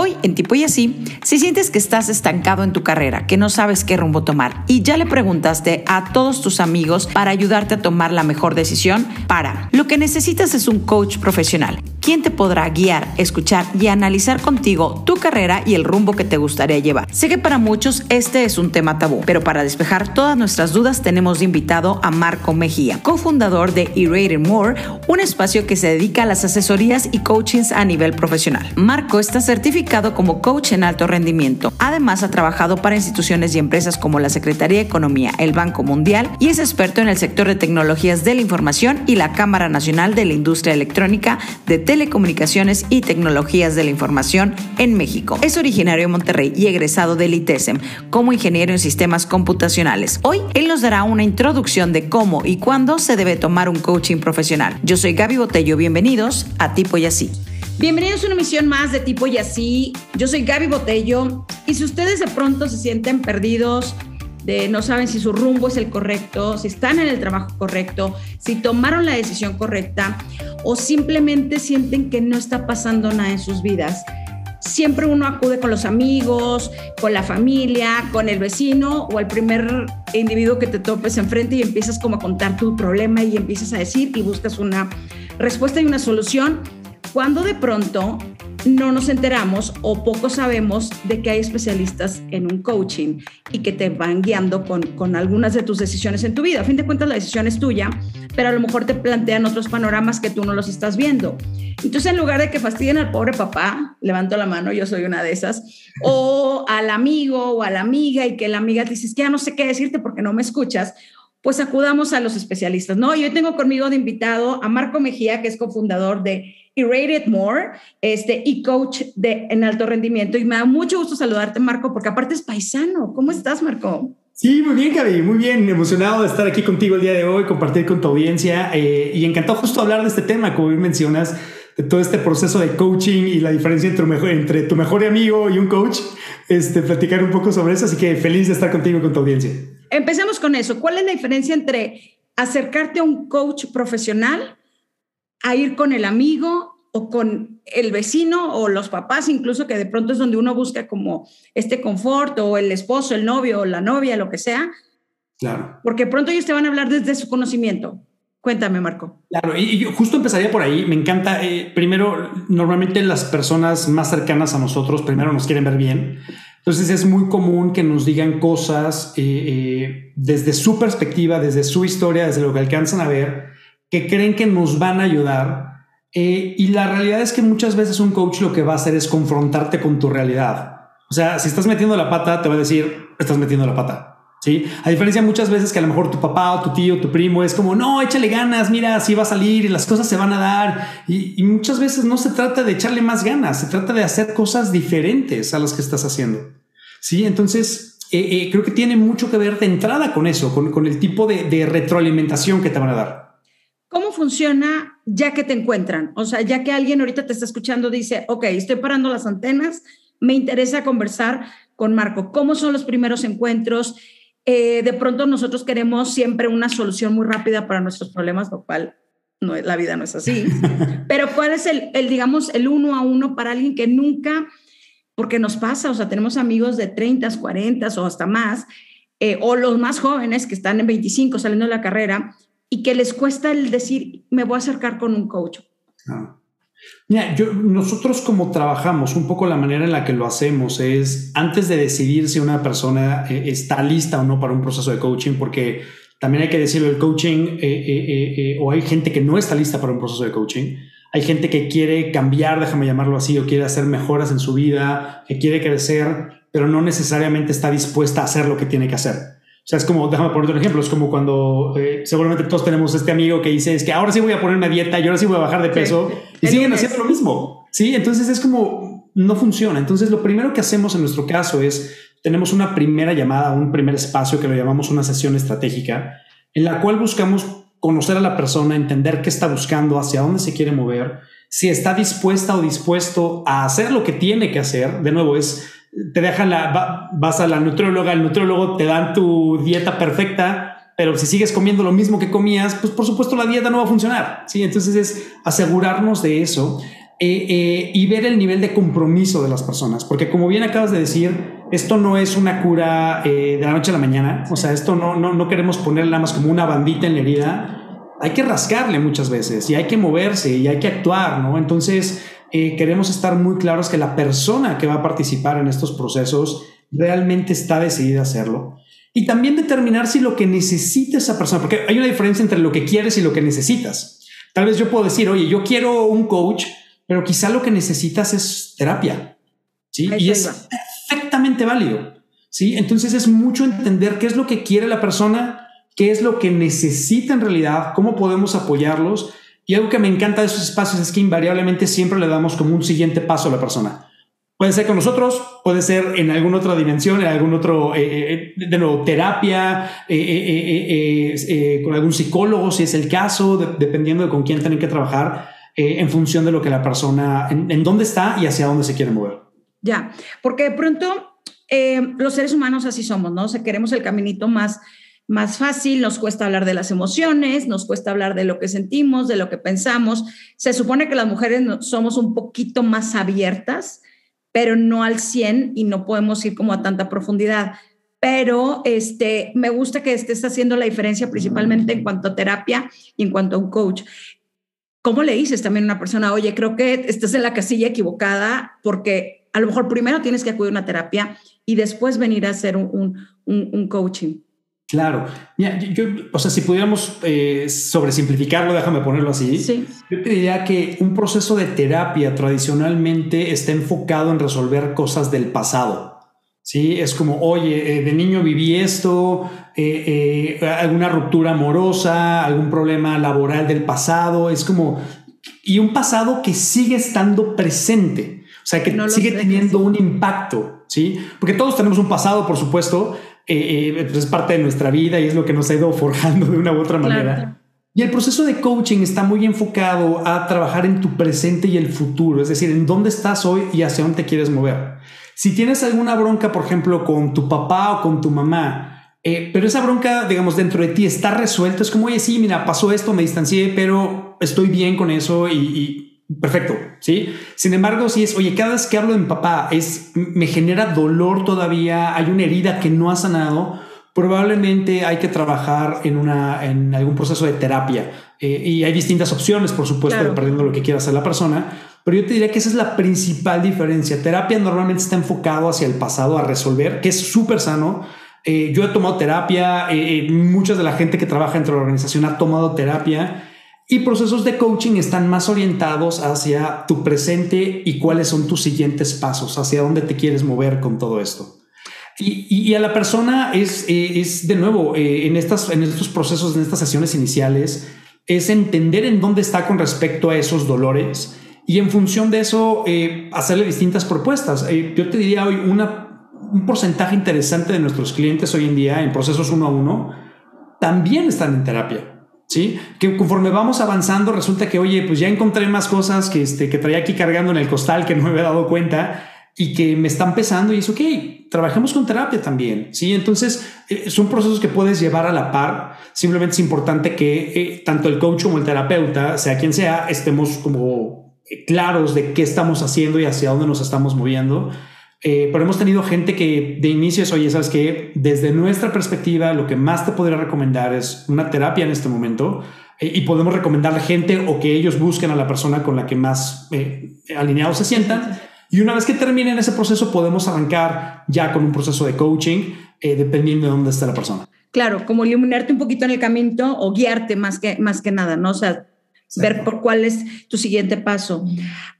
Hoy en Tipo y Así, si sientes que estás estancado en tu carrera, que no sabes qué rumbo tomar y ya le preguntaste a todos tus amigos para ayudarte a tomar la mejor decisión, para. Lo que necesitas es un coach profesional, quien te podrá guiar, escuchar y analizar contigo tu carrera y el rumbo que te gustaría llevar. Sé que para muchos este es un tema tabú, pero para despejar todas nuestras dudas tenemos invitado a Marco Mejía, cofundador de E-Rated More, un espacio que se dedica a las asesorías y coachings a nivel profesional. Marco está certificado como coach en alto rendimiento. Además, ha trabajado para instituciones y empresas como la Secretaría de Economía, el Banco Mundial y es experto en el sector de tecnologías de la información y la Cámara Nacional de la Industria Electrónica de Telecomunicaciones y Tecnologías de la Información en México. Es originario de Monterrey y egresado del ITESEM como ingeniero en sistemas computacionales. Hoy, él nos dará una introducción de cómo y cuándo se debe tomar un coaching profesional. Yo soy Gaby Botello, bienvenidos a Tipo y Así. Bienvenidos a una misión más de tipo y así. Yo soy Gaby Botello y si ustedes de pronto se sienten perdidos, no saben si su rumbo es el correcto, si están en el trabajo correcto, si tomaron la decisión correcta o simplemente sienten que no está pasando nada en sus vidas, siempre uno acude con los amigos, con la familia, con el vecino o al primer individuo que te topes enfrente y empiezas como a contar tu problema y empiezas a decir y buscas una respuesta y una solución cuando de pronto no nos enteramos o poco sabemos de que hay especialistas en un coaching y que te van guiando con, con, algunas de tus decisiones en tu vida. A fin de cuentas, la decisión es tuya, pero a lo mejor te plantean otros panoramas que tú no los estás viendo. Entonces, en lugar de que fastidien al pobre papá, levanto la mano, yo soy una de esas, o al amigo o a la amiga y que la amiga te dice, que ya no sé qué decirte porque no me escuchas, pues acudamos a los especialistas, ¿no? Yo tengo conmigo de invitado a Marco Mejía, que es cofundador de E-Rated More este, y coach de, en alto rendimiento. Y me da mucho gusto saludarte, Marco, porque aparte es paisano. ¿Cómo estás, Marco? Sí, muy bien, Gaby, muy bien, emocionado de estar aquí contigo el día de hoy, compartir con tu audiencia eh, y encantado justo hablar de este tema, como bien mencionas, de todo este proceso de coaching y la diferencia entre, entre tu mejor amigo y un coach, este, platicar un poco sobre eso, así que feliz de estar contigo y con tu audiencia. Empecemos con eso. ¿Cuál es la diferencia entre acercarte a un coach profesional, a ir con el amigo o con el vecino o los papás, incluso que de pronto es donde uno busca como este confort o el esposo, el novio o la novia, lo que sea? Claro. Porque pronto ellos te van a hablar desde su conocimiento. Cuéntame, Marco. Claro, y yo justo empezaría por ahí. Me encanta, eh, primero, normalmente las personas más cercanas a nosotros primero nos quieren ver bien. Entonces es muy común que nos digan cosas eh, eh, desde su perspectiva, desde su historia, desde lo que alcanzan a ver, que creen que nos van a ayudar. Eh, y la realidad es que muchas veces un coach lo que va a hacer es confrontarte con tu realidad. O sea, si estás metiendo la pata, te va a decir, estás metiendo la pata. ¿Sí? A diferencia muchas veces que a lo mejor tu papá o tu tío, tu primo es como, no, échale ganas, mira, así va a salir y las cosas se van a dar. Y, muchas veces no se trata de echarle más ganas, se trata de hacer cosas diferentes a las que estás haciendo. Sí, entonces eh, eh, creo que tiene mucho que ver de entrada con eso, con, con el tipo de, de, retroalimentación que te van a dar. ¿Cómo funciona ya que te encuentran? O sea, ya que alguien ahorita te está escuchando, dice, ok, estoy parando las antenas, me interesa conversar con Marco. ¿Cómo son los primeros encuentros? Eh, de pronto nosotros queremos siempre una solución muy rápida para nuestros problemas, lo cual no, la vida no es así. Pero ¿cuál es el, el, digamos, el uno a uno para alguien que nunca porque nos pasa, o sea, tenemos amigos de 30, 40 o hasta más, eh, o los más jóvenes que están en 25 saliendo de la carrera y que les cuesta el decir, me voy a acercar con un coach. Ah. Mira, nosotros como trabajamos, un poco la manera en la que lo hacemos es antes de decidir si una persona eh, está lista o no para un proceso de coaching, porque también hay que decirlo, el coaching, eh, o hay gente que no está lista para un proceso de coaching hay gente que quiere cambiar, déjame llamarlo así, o quiere hacer mejoras en su vida, que quiere crecer, pero no necesariamente está dispuesta a hacer lo que tiene que hacer. O sea, es como, déjame poner un ejemplo, es como cuando eh, seguramente todos tenemos este amigo que dice, es que ahora sí voy a poner una dieta y ahora sí voy a bajar de peso sí, y siguen haciendo lo mismo. Sí, entonces es como, no funciona. Entonces lo primero que hacemos en nuestro caso es, tenemos una primera llamada, un primer espacio que lo llamamos una sesión estratégica, en la cual buscamos conocer a la persona, entender qué está buscando, hacia dónde se quiere mover, si está dispuesta o dispuesto a hacer lo que tiene que hacer. De nuevo, es, te dejan la, vas a la nutrióloga, el nutriólogo te dan tu dieta perfecta, pero si sigues comiendo lo mismo que comías, pues por supuesto la dieta no va a funcionar. Sí, entonces es asegurarnos de eso. eh, eh, y ver el nivel de compromiso de las personas. Porque como bien acabas de decir, esto no es una cura eh, de la noche a la mañana. O sea, esto no, no, no queremos ponerle nada más como una bandita en la herida. Hay que rascarle muchas veces y hay que moverse y hay que actuar, ¿no? Entonces, queremos estar muy claros que la persona que va a participar en estos procesos realmente está decidida a hacerlo. Y también determinar si lo que necesita esa persona, porque hay una diferencia entre lo que quieres y lo que necesitas. Tal vez yo puedo decir, oye, yo quiero un coach, pero quizá lo que necesitas es terapia. ¿sí? Y es perfectamente válido. ¿sí? Entonces es mucho entender qué es lo que quiere la persona, qué es lo que necesita en realidad, cómo podemos apoyarlos. Y algo que me encanta de esos espacios es que invariablemente siempre le damos como un siguiente paso a la persona. Puede ser con nosotros, puede ser en alguna otra dimensión, en algún otro, eh, eh, de nuevo, terapia, eh, con algún psicólogo, si es el caso, dependiendo de con quién tienen que trabajar, en función de lo que la persona, en, dónde está y hacia dónde se quiere mover. Ya, porque de pronto los seres humanos así somos, ¿no? O sea, queremos el caminito más, más fácil, nos cuesta hablar de las emociones, nos cuesta hablar de lo que sentimos, de lo que pensamos. Se supone que las mujeres somos un poquito más abiertas pero no al 100 y no podemos ir como a tanta profundidad. Pero este, me gusta que estés haciendo la diferencia principalmente en cuanto a terapia y en cuanto a un coach. ¿Cómo le dices también a una persona, oye, creo que estás en la casilla equivocada porque a lo mejor primero tienes que acudir a una terapia y después venir a hacer un, un, un coaching? Claro. yo, o sea, si pudiéramos eh, sobresimplificarlo, déjame ponerlo así. Yo te diría que un proceso de terapia tradicionalmente está enfocado en resolver cosas del pasado. Sí, es como, oye, eh, de niño viví esto, eh, alguna ruptura amorosa, algún problema laboral del pasado. Es como, y un pasado que sigue estando presente. O sea, que sigue teniendo un impacto, ¿sí? Porque todos tenemos un pasado, por supuesto, eh, eh, pues es parte de nuestra vida y es lo que nos ha ido forjando de una u otra manera. Y el proceso de coaching está muy enfocado a trabajar en tu presente y el futuro, es decir, en dónde estás hoy y hacia dónde te quieres mover. Si tienes alguna bronca, por ejemplo, con tu papá o con tu mamá, eh, pero esa bronca, digamos, dentro de ti está resuelta, es como, oye, sí, mira, pasó esto, me distancié, pero estoy bien con eso y Perfecto, ¿sí? Sin embargo, si es, oye, cada vez que hablo de mi papá, es, me genera dolor todavía, hay una herida que no ha sanado, probablemente hay que trabajar en, una, en algún proceso de terapia. Eh, y hay distintas opciones, por supuesto, dependiendo de lo que quiera hacer la persona, pero yo te diría que esa es la principal diferencia. Terapia normalmente está enfocado hacia el pasado, a resolver, que es súper sano. Eh, yo he tomado terapia, eh, muchas de la gente que trabaja dentro de la organización ha tomado terapia y procesos de coaching están más orientados hacia tu presente y cuáles son tus siguientes pasos, hacia dónde te quieres mover con todo esto. Y, a la persona es, eh, es de nuevo, eh, en, estas, en estos procesos, en estas sesiones iniciales, es entender en dónde está con respecto a esos dolores y en función de eso eh, hacerle distintas propuestas. yo te diría hoy un porcentaje interesante de nuestros clientes hoy en día en procesos uno a uno también están en terapia. ¿Sí? Que conforme vamos avanzando resulta que, oye, pues ya encontré más cosas que, este, que traía aquí cargando en el costal que no me había dado cuenta y que me están pesando y es ok, trabajemos con terapia también, ¿sí? Entonces, eh, son procesos que puedes llevar a la par, simplemente es importante que eh, tanto el coach como el terapeuta, sea quien sea, estemos como eh, claros de qué estamos haciendo y hacia dónde nos estamos moviendo eh, pero hemos tenido gente que de inicio es, oye, sabes que desde nuestra perspectiva, lo que más te podría recomendar es una terapia en este momento eh, y podemos recomendarle gente o que ellos busquen a la persona con la que más eh, alineados se sientan. Y una vez que terminen ese proceso, podemos arrancar ya con un proceso de coaching, dependiendo de dónde esté la persona. Claro, como iluminarte un poquito en el camino o guiarte más que, más que nada, ¿no? O sea, ver por cuál es tu siguiente paso.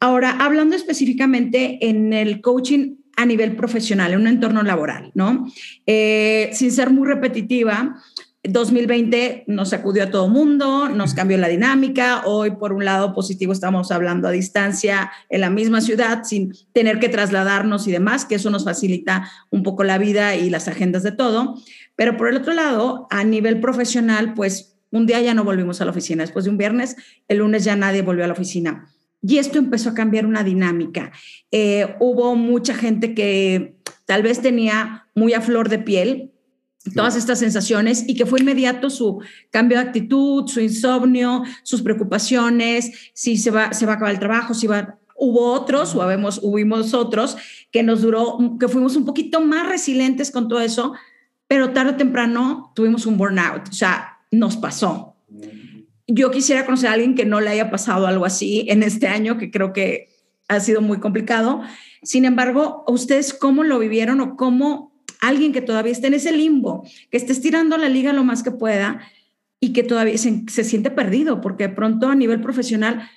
Ahora, hablando específicamente en el coaching a nivel profesional, en un entorno laboral, ¿no? Eh, sin ser muy repetitiva, 2020 nos sacudió a todo mundo, nos cambió la dinámica. Hoy, por un lado positivo, estamos hablando a distancia en la misma ciudad sin tener que trasladarnos y demás, que eso nos facilita un poco la vida y las agendas de todo. Pero por el otro lado, a nivel profesional, pues un día ya no volvimos a la oficina. Después de un viernes, el lunes ya nadie volvió a la oficina. Y esto empezó a cambiar una dinámica. Eh, hubo mucha gente que tal vez tenía muy a flor de piel todas estas sensaciones y que fue inmediato su cambio de actitud, su insomnio, sus preocupaciones, si se va, se va a acabar el trabajo, si va hubo otros, o habemos, hubimos otros, que nos duró, que fuimos un poquito más resilientes con todo eso, pero tarde o temprano tuvimos un burnout, o sea, nos pasó. Yo quisiera conocer a alguien que no le haya pasado algo así en este año, que creo que ha sido muy complicado. Sin embargo, ¿ustedes cómo lo vivieron o cómo alguien que todavía está en ese limbo, que esté estirando la liga lo más que pueda y que todavía se, siente perdido, porque de pronto a nivel profesional,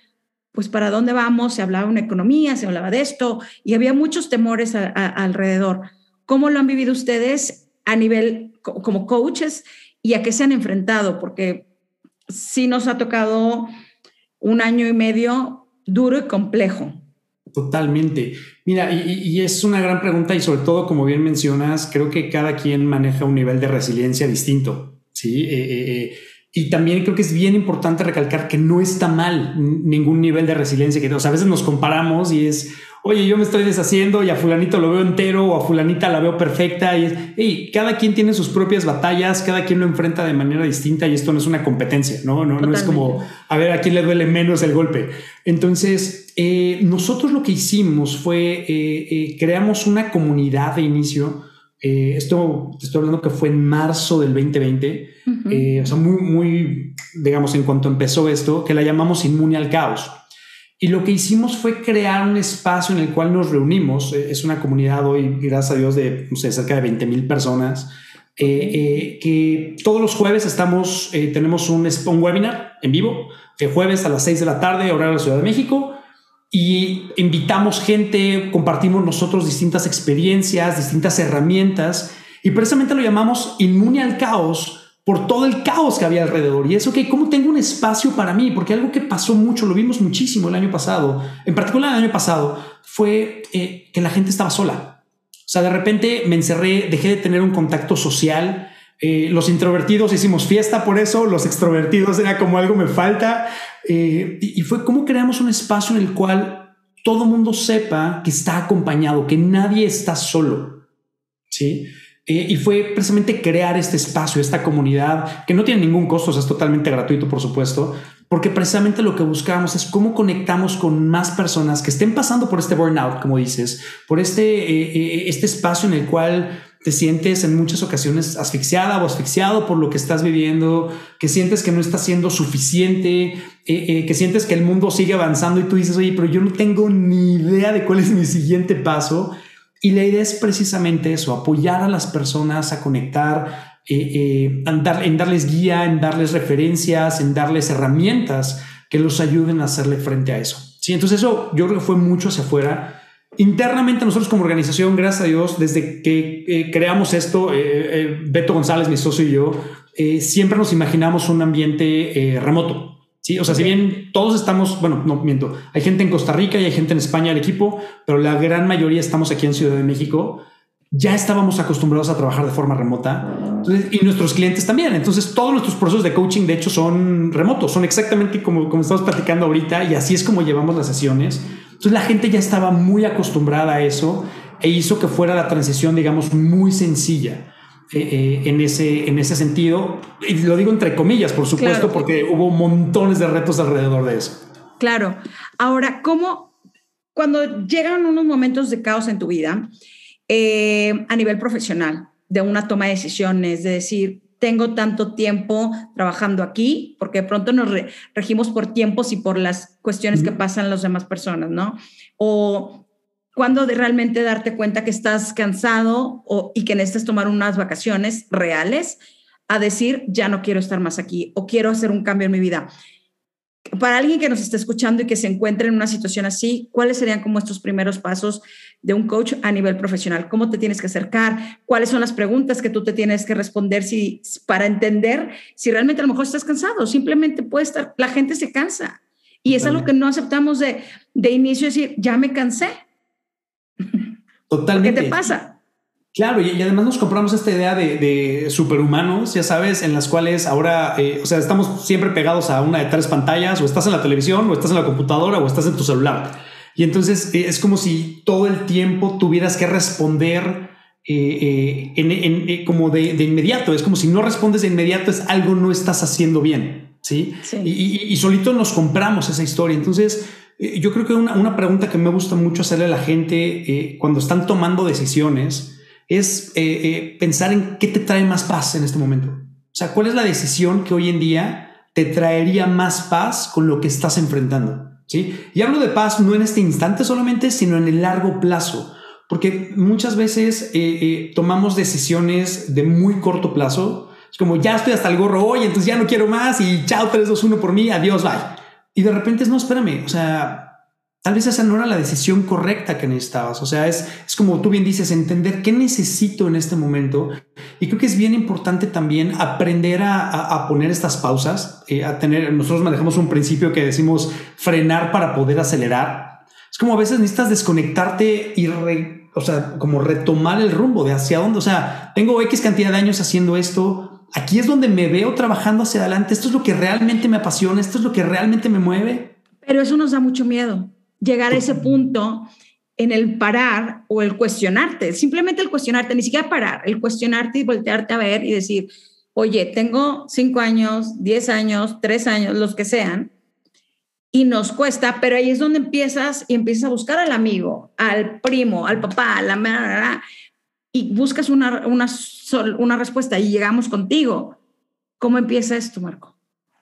pues para dónde vamos, se hablaba de una economía, se hablaba de esto y había muchos temores alrededor. ¿Cómo lo han vivido ustedes a nivel como coaches y a qué se han enfrentado? Porque sí nos ha tocado un año y medio duro y complejo. Totalmente. Mira, y, es una gran pregunta y sobre todo, como bien mencionas, creo que cada quien maneja un nivel de resiliencia distinto. Sí. Eh, eh, eh, y también creo que es bien importante recalcar que no está mal ningún nivel de resiliencia que o a veces nos comparamos y es, oye, yo me estoy deshaciendo y a fulanito lo veo entero o a fulanita la veo perfecta y es, hey, cada quien tiene sus propias batallas, cada quien lo enfrenta de manera distinta y esto no es una competencia, ¿no? No, no es como a ver a quién le duele menos el golpe. Entonces, eh, nosotros lo que hicimos fue, eh, eh, creamos una comunidad de inicio. esto estoy hablando que fue en marzo del 2020, o sea, muy, muy, digamos, en cuanto empezó esto, que la llamamos inmune al caos. Y lo que hicimos fue crear un espacio en el cual nos reunimos. Eh, es una comunidad hoy, gracias a Dios, de cerca de 20 mil personas. Eh, eh, que todos los jueves estamos, tenemos un, webinar en vivo, el jueves a las 6 de la tarde, hora de la Ciudad de México, y invitamos gente, compartimos nosotros distintas experiencias, distintas herramientas, y precisamente lo llamamos inmune al caos, por todo el caos que había alrededor. Y eso, que ¿cómo tengo un espacio para mí? Porque algo que pasó mucho, lo vimos muchísimo el año pasado, en particular el año pasado, fue eh, que la gente estaba sola. O sea, de repente me encerré, dejé de tener un contacto social. Eh, los introvertidos hicimos fiesta por eso, los extrovertidos era como algo me falta. Eh, y, y fue cómo creamos un espacio en el cual todo mundo sepa que está acompañado, que nadie está solo. Sí. Eh, y fue precisamente crear este espacio, esta comunidad, que no tiene ningún costo, es totalmente gratuito, por supuesto, porque precisamente lo que buscamos es cómo conectamos con más personas que estén pasando por este burnout, como dices, por este, eh, eh, este espacio en el cual te sientes en muchas ocasiones asfixiada o asfixiado por lo que estás viviendo, que sientes que no está siendo suficiente, que sientes que el mundo sigue avanzando y tú dices, oye, pero yo no tengo ni idea de cuál es mi siguiente paso. Y la idea es precisamente eso, apoyar a las personas a conectar, eh, eh, en, darles guía, en darles referencias, en darles herramientas que los ayuden a hacerle frente a eso. Sí, entonces eso yo creo que fue mucho hacia afuera. Internamente nosotros como organización, gracias a Dios, desde que eh, creamos esto, Beto González, mi socio y yo, siempre nos imaginamos un ambiente remoto. Sí, o sea, si bien todos estamos, bueno, no miento, hay gente en Costa Rica y hay gente en España el equipo, pero la gran mayoría estamos aquí en Ciudad de México. Ya estábamos acostumbrados a trabajar de forma remota y nuestros clientes también. Entonces, todos nuestros procesos de coaching, de hecho, son remotos, son exactamente como, como estamos platicando ahorita y así es como llevamos las sesiones. Entonces, la gente ya estaba muy acostumbrada a eso e hizo que fuera la transición, digamos, muy sencilla. Eh, eh, en, ese, en ese sentido. Y lo digo entre comillas, por supuesto, porque hubo montones de retos alrededor de eso. Claro. Ahora, ¿cómo, cuando llegan unos momentos de caos en tu vida, eh, a nivel profesional, de una toma de decisiones, de decir, tengo tanto tiempo trabajando aquí, porque de pronto nos regimos por tiempos y por las cuestiones que pasan las demás personas, ¿no? O cuando de realmente darte cuenta que estás cansado o, y que necesitas tomar unas vacaciones reales a decir, ya no quiero estar más aquí o quiero hacer un cambio en mi vida. Para alguien que nos esté escuchando y que se encuentre en una situación así, ¿cuáles serían como estos primeros pasos de un coach a nivel profesional? ¿Cómo te tienes que acercar? ¿Cuáles son las preguntas que tú te tienes que responder si, para entender si realmente a lo mejor estás cansado? Simplemente puede estar, la gente se cansa. Y es algo que no aceptamos de, de inicio, decir, ya me cansé Totalmente. ¿Qué te pasa? Claro, y, además nos compramos esta idea de, superhumanos, ya sabes, en las cuales ahora, eh, o sea, estamos siempre pegados a una de tres pantallas, o estás en la televisión, o estás en la computadora, o estás en tu celular. Y entonces eh, es como si todo el tiempo tuvieras que responder eh, en, como de, inmediato. Es como si no respondes de inmediato, es algo no estás haciendo bien. Sí. Y, y solito nos compramos esa historia. Entonces, yo creo que una, pregunta que me gusta mucho hacerle a la gente eh, cuando están tomando decisiones es eh, pensar en qué te trae más paz en este momento. O sea, ¿cuál es la decisión que hoy en día te traería más paz con lo que estás enfrentando? ¿Sí? Y hablo de paz no en este instante solamente, sino en el largo plazo. Porque muchas veces tomamos decisiones de muy corto plazo. Es como ya estoy hasta el gorro hoy, entonces ya no quiero más y chao 3, 2, 1 por mí, adiós, bye. Y de repente es, no, espérame, o sea, tal vez esa no era la decisión correcta que necesitabas. O sea, es, es como tú bien dices, entender qué necesito en este momento. Y creo que es bien importante también aprender a, a, poner estas pausas, eh, a tener, nosotros manejamos un principio que decimos frenar para poder acelerar. Es como a veces necesitas desconectarte y o sea, como retomar el rumbo de hacia dónde, o sea, tengo X cantidad de años haciendo esto, aquí es donde me veo trabajando hacia adelante, esto es lo que realmente me apasiona, esto es lo que realmente me mueve. Pero eso nos da mucho miedo, llegar a ese punto en el parar o el cuestionarte, simplemente el cuestionarte, ni siquiera parar, el cuestionarte y voltearte a ver y decir, oye, tengo cinco años, diez años, tres años, los que sean, y nos cuesta, pero ahí es donde empiezas y empiezas a buscar al amigo, al primo, al papá, a la y buscas una, una, una respuesta y llegamos contigo. ¿Cómo empieza esto, Marco?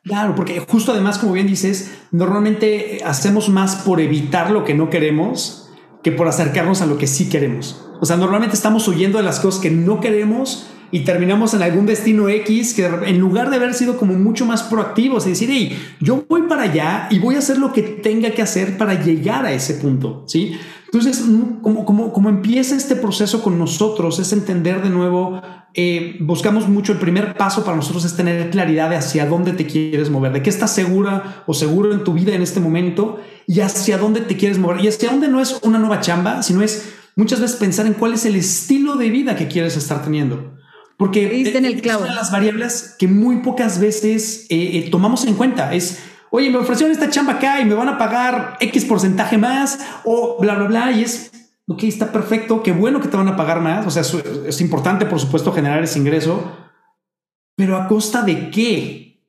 Claro, porque justo además, como bien dices, normalmente hacemos más por evitar lo que no queremos que por acercarnos a lo que sí queremos. O sea, normalmente estamos huyendo de las cosas que no queremos y terminamos en algún destino X que en lugar de haber sido como mucho más proactivos y decir, hey, yo voy para allá y voy a hacer lo que tenga que hacer para llegar a ese punto, ¿sí? Entonces, como, como, como empieza este proceso con nosotros, es entender de nuevo, eh, buscamos mucho, el primer paso para nosotros es tener claridad de hacia dónde te quieres mover, de qué estás segura o seguro en tu vida en este momento y hacia dónde te quieres mover. Y hacia dónde no es una nueva chamba, sino es muchas veces pensar en cuál es el estilo de vida que quieres estar teniendo. Porque en el clavo. es una de las variables que muy pocas veces eh, eh, tomamos en cuenta. Es, oye, me ofrecieron esta chamba acá y me van a pagar X porcentaje más o bla, bla, bla. Y es, ok, está perfecto, qué bueno que te van a pagar más. O sea, es, importante, por supuesto, generar ese ingreso, pero a costa de qué?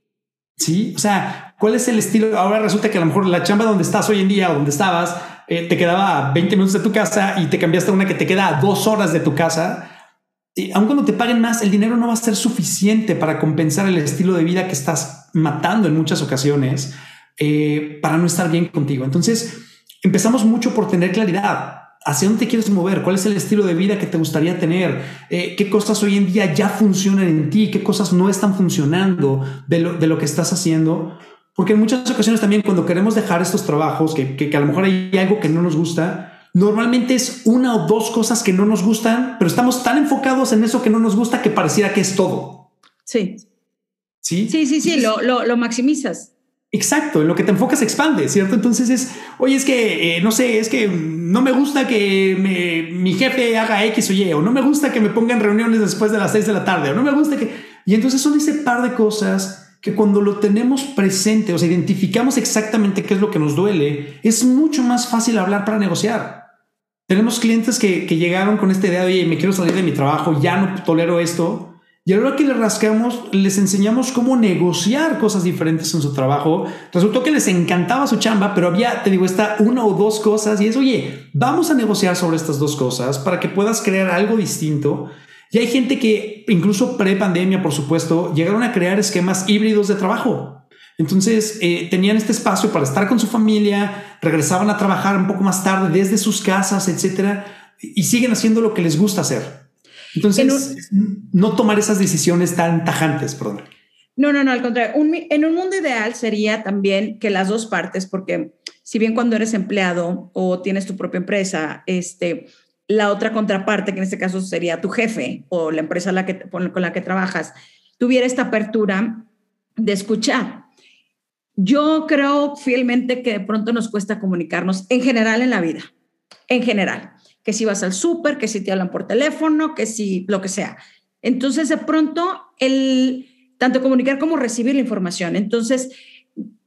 Sí, o sea, ¿cuál es el estilo? Ahora resulta que a lo mejor la chamba donde estás hoy en día o donde estabas eh, te quedaba 20 minutos de tu casa y te cambiaste a una que te queda a dos horas de tu casa y aun cuando te paguen más, el dinero no va a ser suficiente para compensar el estilo de vida que estás matando en muchas ocasiones eh, para no estar bien contigo. Entonces, empezamos mucho por tener claridad. ¿Hacia dónde quieres mover? ¿Cuál es el estilo de vida que te gustaría tener? Eh, ¿Qué cosas hoy en día ya funcionan en ti? ¿Qué cosas no están funcionando de lo, de lo que estás haciendo? Porque en muchas ocasiones también cuando queremos dejar estos trabajos, que, que, que a lo mejor hay algo que no nos gusta, normalmente es una o dos cosas que no nos gustan, pero estamos tan enfocados en eso que no nos gusta que pareciera que es todo. Sí. Sí, sí, sí, sí, lo, lo, maximizas. Exacto, en lo que te enfocas expande, ¿cierto? Entonces es, oye, es que, eh, no sé, es que no me gusta que mi jefe haga X o Y, o no me gusta que me pongan reuniones después de las 6 de la tarde, o no me gusta que... Y entonces son ese par de cosas que cuando lo tenemos presente, o sea, identificamos exactamente qué es lo que nos duele, es mucho más fácil hablar para negociar. Tenemos clientes que, llegaron con esta idea de, oye, me quiero salir de mi trabajo, ya no tolero esto. Y a la hora que les rascamos, les enseñamos cómo negociar cosas diferentes en su trabajo. Resultó que les encantaba su chamba, pero había, te digo, esta una o dos cosas y es, oye, vamos a negociar sobre estas dos cosas para que puedas crear algo distinto. Y hay gente que, incluso pre-pandemia, por supuesto, llegaron a crear esquemas híbridos de trabajo. Entonces eh, tenían este espacio para estar con su familia, regresaban a trabajar un poco más tarde desde sus casas, etcétera, y siguen haciendo lo que les gusta hacer. Entonces, no tomar esas decisiones tan tajantes, perdón. No, no, no, al contrario. en un mundo ideal sería también que las dos partes, porque si bien cuando eres empleado o tienes tu propia empresa, este, la otra contraparte, que en este caso sería tu jefe o la empresa la que, con la que trabajas, tuviera esta apertura de escuchar yo creo fielmente que de pronto nos cuesta comunicarnos en general en la vida, en general, que si vas al súper, que si te hablan por teléfono, que si lo que sea. Entonces, de pronto, el tanto comunicar como recibir la información. Entonces,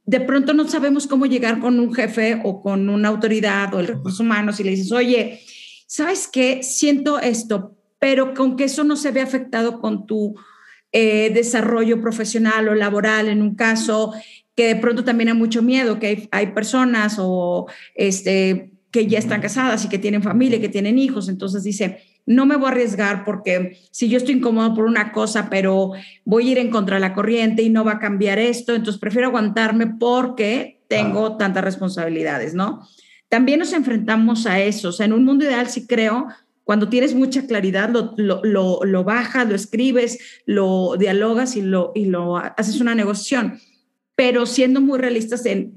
de pronto no sabemos cómo llegar con un jefe o con una autoridad o el recurso humano y le dices, oye, ¿sabes qué? Siento esto, pero con que eso no se ve afectado con tu eh, desarrollo profesional o laboral en un caso, que de pronto también hay mucho miedo, que hay, hay personas o este, que ya están casadas y que tienen familia, que tienen hijos, entonces dice, no me voy a arriesgar porque si yo estoy incómodo por una cosa, pero voy a ir en contra de la corriente y no va a cambiar esto, entonces prefiero aguantarme porque tengo tantas responsabilidades, ¿no? También nos enfrentamos a eso, o sea, en un mundo ideal sí creo, cuando tienes mucha claridad, lo, lo, lo, bajas, lo escribes, lo dialogas y lo, y lo haces una negociación, pero siendo muy realistas en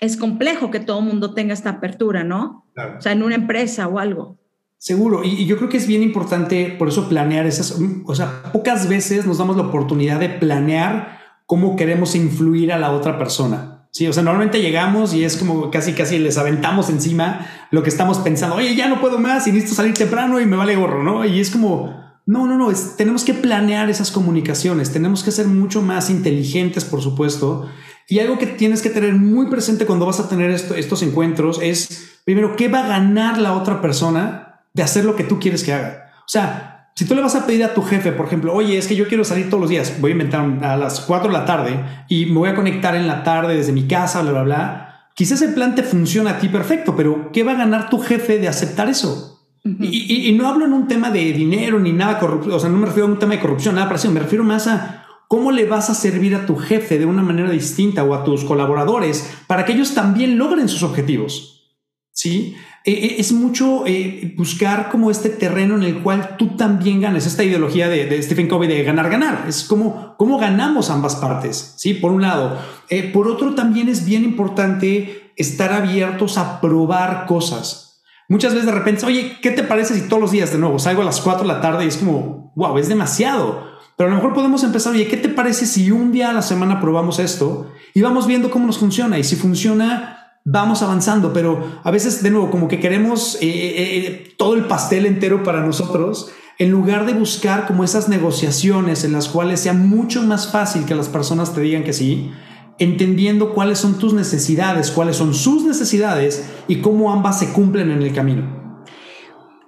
es complejo que todo el mundo tenga esta apertura, ¿no? O sea, en una empresa o algo. Seguro, y, yo creo que es bien importante por eso planear esas, o sea, pocas veces nos damos la oportunidad de planear cómo queremos influir a la otra persona. Sí, o sea, normalmente llegamos y es como casi casi les aventamos encima lo que estamos pensando, oye, ya no puedo más y necesito salir temprano y me vale gorro, ¿no? Y es como, no, no, no, tenemos que planear esas comunicaciones, tenemos que ser mucho más inteligentes, por supuesto, y algo que tienes que tener muy presente cuando vas a tener estos encuentros es, primero, ¿qué va a ganar la otra persona de hacer lo que tú quieres que haga? O sea, si tú le vas a pedir a tu jefe, por ejemplo, oye, es que yo quiero salir todos los días, voy a inventar a las 4 de la tarde y me voy a conectar en la tarde desde mi casa, bla, bla, bla. Quizás el plan te funciona a ti perfecto, pero ¿qué va a ganar tu jefe de aceptar eso? Y, no hablo en un tema de dinero ni nada corrupción, o sea, no me refiero a un tema de corrupción, nada parecido, me refiero más a ¿Cómo le vas a servir a tu jefe de una manera distinta o a tus colaboradores para que ellos también logren sus objetivos? ¿Sí? E, e, es mucho eh, buscar como este terreno en el cual tú también ganes. Esta ideología de, Stephen Covey de ganar, ganar. Es como cómo ganamos ambas partes. Sí, por un lado. Eh, por otro, también es bien importante estar abiertos a probar cosas. Muchas veces de repente, oye, ¿qué te parece si todos los días de nuevo salgo a las 4 de la tarde y es como, wow, es demasiado? Pero a lo mejor podemos empezar, oye, ¿qué te parece si un día a la semana probamos esto y vamos viendo cómo nos funciona? Y si funciona, vamos avanzando. Pero a veces, de nuevo, como que queremos eh, eh, eh, todo el pastel entero para nosotros, en lugar de buscar como esas negociaciones en las cuales sea mucho más fácil que las personas te digan que sí, entendiendo cuáles son tus necesidades, cuáles son sus necesidades y cómo ambas se cumplen en el camino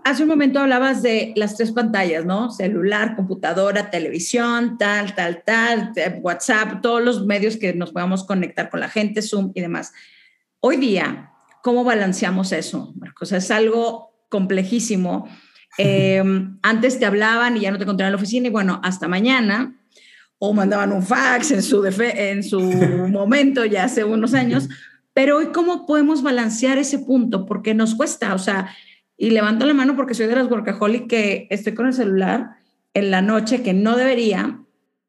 hace un momento hablabas de las tres pantallas, ¿no? Celular, computadora, televisión, tal, tal, tal, WhatsApp, todos los medios que nos podamos conectar con la gente, Zoom y demás. Hoy día, ¿cómo balanceamos eso, Marcos? es algo complejísimo. Em, antes te hablaban y ya no te encontraban en la oficina y bueno, hasta mañana, o mandaban un fax en su, en su momento, ya hace unos años, pero hoy cómo podemos balancear ese punto, porque nos cuesta, o sea, y levanto la mano porque soy de las workaholic que estoy con el celular en la noche que no debería.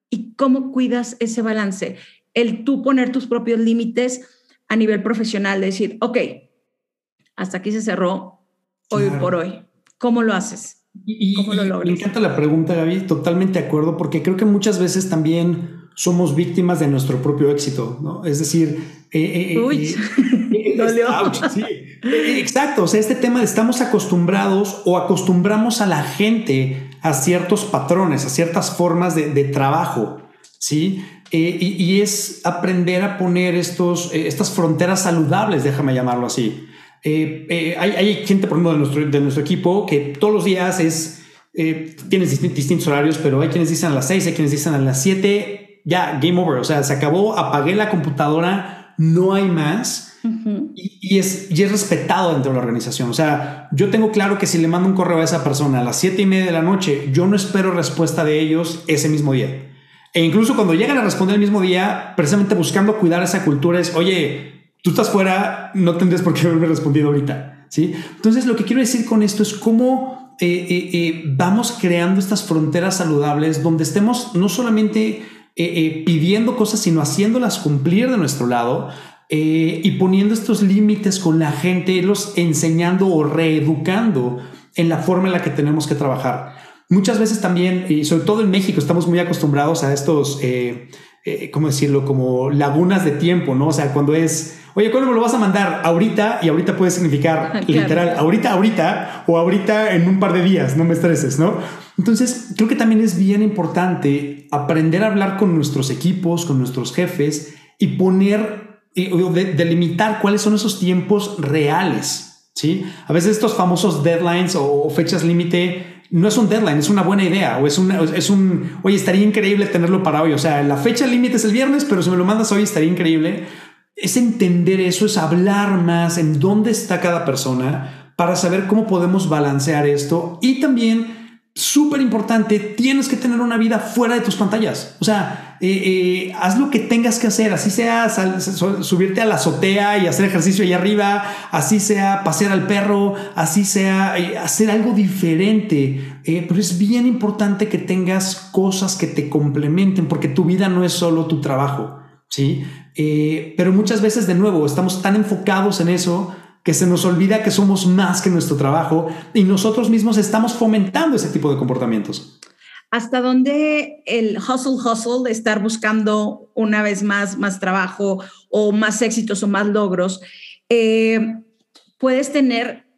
¿Y cómo cuidas ese balance? El tú poner tus propios límites a nivel profesional, decir, ok, hasta aquí se cerró hoy por hoy. ¿Cómo lo haces? ¿Cómo lo logras? Me encanta la pregunta, Gaby, totalmente de acuerdo, porque creo que muchas veces también somos víctimas de nuestro propio éxito, ¿no? Es decir, eh, eh, Uy. Eh, sí. exacto, o sea, este tema de estamos acostumbrados o acostumbramos a la gente a ciertos patrones, a ciertas formas de, trabajo, ¿sí? y, es aprender a poner estos, estas fronteras saludables, déjame llamarlo así. Hay, gente, por ejemplo, de nuestro, de nuestro equipo que todos los días es, tienes distintos horarios, pero hay quienes dicen a las 6, hay quienes dicen a las 7 ya, game over, o sea, se acabó, apagué la computadora, no hay más. y, es, y es respetado dentro de la organización. O sea, yo tengo claro que si le mando un correo a esa persona a las siete y media de la noche, yo no espero respuesta de ellos ese mismo día. E incluso cuando llegan a responder el mismo día, precisamente buscando cuidar esa cultura es, oye, tú estás fuera, no tendrías por qué haberme respondido ahorita. ¿sí? Entonces, lo que quiero decir con esto es cómo eh, eh, eh, vamos creando estas fronteras saludables donde estemos no solamente pidiendo cosas, sino haciéndolas cumplir de nuestro lado y poniendo estos límites con la gente, los enseñando o reeducando en la forma en la que tenemos que trabajar. Muchas veces también, y sobre todo en México, estamos muy acostumbrados a estos, ¿cómo decirlo? Como lagunas de tiempo, ¿no? O sea, cuando es, oye, ¿cuándo me lo vas a mandar? Ahorita, y ahorita puede significar literal, ahorita, ahorita, o ahorita en un par de días, no me estreses, ¿no? Entonces, creo que también es bien importante aprender a hablar con nuestros equipos, con nuestros jefes y poner, delimitar cuáles son esos tiempos reales. ¿sí? A veces estos famosos deadlines o fechas límite no es un deadline, es una buena idea o es, una, es un, oye, estaría increíble tenerlo para hoy. O sea, la fecha límite es el viernes, pero si me lo mandas hoy estaría increíble. Es entender eso, es hablar más en dónde está cada persona para saber cómo podemos balancear esto y también súper importante, tienes que tener una vida fuera de tus pantallas. O sea, eh, eh, haz lo que tengas que hacer, así sea subirte a la azotea y hacer ejercicio ahí arriba, así sea pasear al perro, así sea eh, hacer algo diferente. pero es bien importante que tengas cosas que te complementen, porque tu vida no es solo tu trabajo, ¿sí? pero muchas veces, de nuevo, estamos tan enfocados en eso que se nos olvida que somos más que nuestro trabajo y nosotros mismos estamos fomentando ese tipo de comportamientos. ¿Hasta dónde el hustle hustle de estar buscando una vez más más trabajo o más éxitos o más logros eh, puedes tener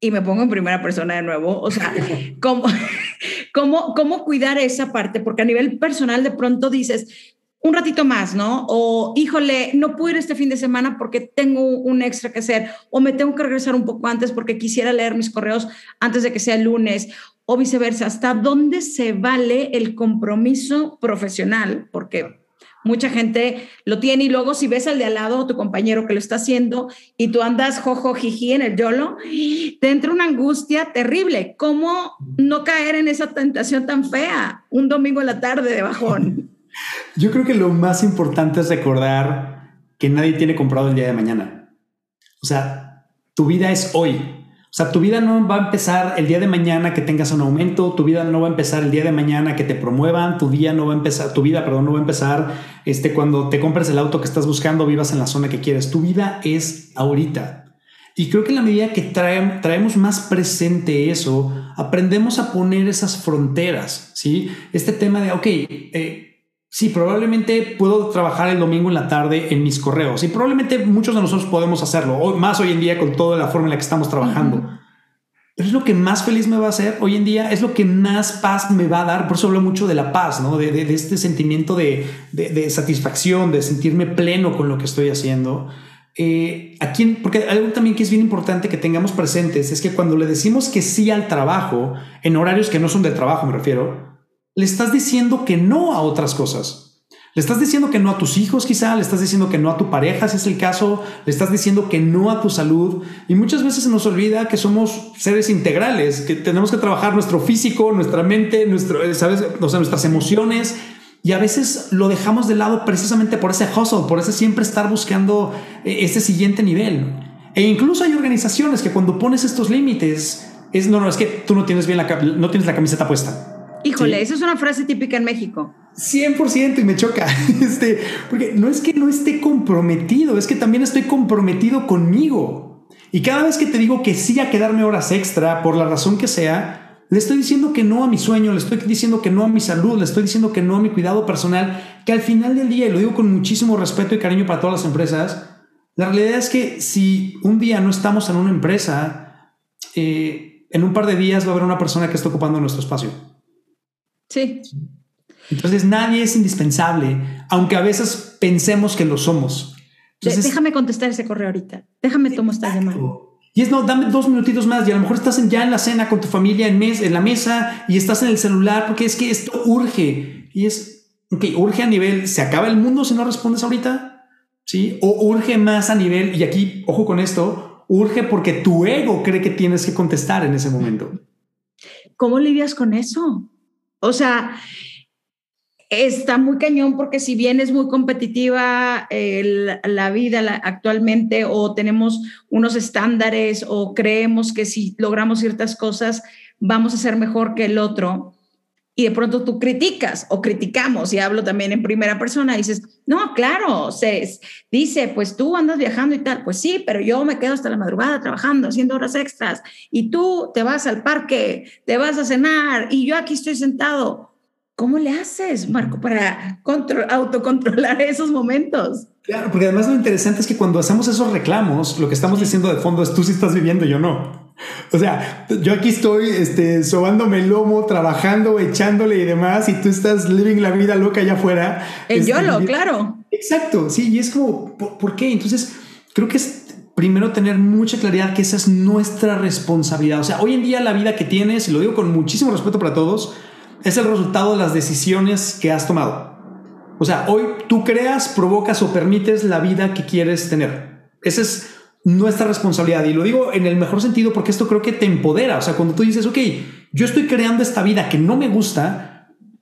y me pongo en primera persona de nuevo, o sea, ¿cómo, cómo, cómo cuidar esa parte, porque a nivel personal de pronto dices, un ratito más, ¿no? O, híjole, no puedo ir este fin de semana porque tengo un extra que hacer, o me tengo que regresar un poco antes porque quisiera leer mis correos antes de que sea el lunes, o viceversa. ¿Hasta dónde se vale el compromiso profesional? Porque mucha gente lo tiene y luego si ves al de al lado, tu compañero que lo está haciendo y tú andas jojo jiji en el yolo, te entra una angustia terrible. ¿Cómo no caer en esa tentación tan fea un domingo en la tarde de bajón? Yo creo que lo más importante es recordar que nadie tiene comprado el día de mañana. O sea, tu vida es hoy. Sea, tu vida no va a empezar el día de mañana que tengas un aumento, tu vida no va a empezar el día de mañana que te promuevan, tu día no va a empezar, tu vida, perdón, no va a empezar este cuando te compres el auto que estás buscando, vivas en la zona que quieres. Tu vida es ahorita. Y creo que en la medida que traemos más presente eso, aprendemos a poner esas fronteras, ¿sí? Este tema de, ok, eh, Sí, probablemente puedo trabajar el domingo en la tarde en mis correos y probablemente muchos de nosotros podemos hacerlo, hoy, más hoy en día con toda la forma en la que estamos trabajando. Pero es lo que más feliz me va a hacer hoy en día, es lo que más paz me va a dar. Por eso hablo mucho de la paz, ¿no? de, de, este sentimiento de, de, satisfacción, de sentirme pleno con lo que estoy haciendo. Eh, aquí, porque algo también que es bien importante que tengamos presentes es que cuando le decimos que sí al trabajo, en horarios que no son de trabajo, me refiero, le estás diciendo que no a otras cosas. Le estás diciendo que no a tus hijos quizá, le estás diciendo que no a tu pareja si es el caso, le estás diciendo que no a tu salud y muchas veces se nos olvida que somos seres integrales, que tenemos que trabajar nuestro físico, nuestra mente, nuestro, eh. O sea, nuestras emociones y a veces lo dejamos de lado precisamente por ese hustle, por ese siempre estar buscando eh, ese siguiente nivel. E incluso hay organizaciones que cuando pones estos límites es no, no, es que tú no tienes bien la, no tienes la camiseta puesta. Híjole, esa es una frase típica en México. 100% y me choca, este, porque no es que no esté comprometido, es que también estoy comprometido conmigo. Y cada vez que te digo que sí a quedarme horas extra, por la razón que sea, le estoy diciendo que no a mi sueño, le estoy diciendo que no a mi salud, le estoy diciendo que no a mi cuidado personal, que al final del día, y lo digo con muchísimo respeto y cariño para todas las empresas, la realidad es que si un día no estamos en una empresa, eh, en un par de días va a haber una persona que está ocupando nuestro espacio. Sí. Entonces nadie es indispensable, aunque a veces pensemos que lo somos. Déjame contestar ese correo ahorita. Déjame tomar esta llamada. Y es, no, dame dos minutitos más y a lo mejor estás ya en la cena con tu familia en, mes, en la mesa y estás en el celular porque es que esto urge. Y es, ok, urge a nivel, ¿se acaba el mundo si no respondes ahorita? ¿Sí? O urge más a nivel, y aquí, ojo con esto, urge porque tu ego cree que tienes que contestar en ese momento. ¿Cómo lidias con eso? O sea, está muy cañón porque si bien es muy competitiva la vida actualmente o tenemos unos estándares o creemos que si logramos ciertas cosas vamos a ser mejor que el otro y de pronto tú criticas o criticamos y hablo también en primera persona y dices, no, claro, se dice, pues tú andas viajando y tal, pues sí, pero yo me quedo hasta la madrugada trabajando, haciendo horas extras y tú te vas al parque, te vas a cenar y yo aquí estoy sentado. ¿Cómo le haces, Marco, para autocontrolar esos momentos? Claro, porque además lo interesante es que cuando hacemos esos reclamos, lo que estamos diciendo de fondo es tú sí estás viviendo, yo no. O sea, yo aquí estoy este, sobándome el lomo, trabajando, echándole y demás, y tú estás living la vida loca allá afuera. En este, YOLO, claro. Exacto, sí, y es como, ¿por, qué? Entonces, creo que es primero tener mucha claridad que esa es nuestra responsabilidad. O sea, hoy en día la vida que tienes, y lo digo con muchísimo respeto para todos, es el resultado de las decisiones que has tomado. O sea, hoy tú creas, provocas o permites la vida que quieres tener. Esa es nuestra responsabilidad. Y lo digo en el mejor sentido porque esto creo que te empodera. O sea, cuando tú dices, ok, yo estoy creando esta vida que no me gusta,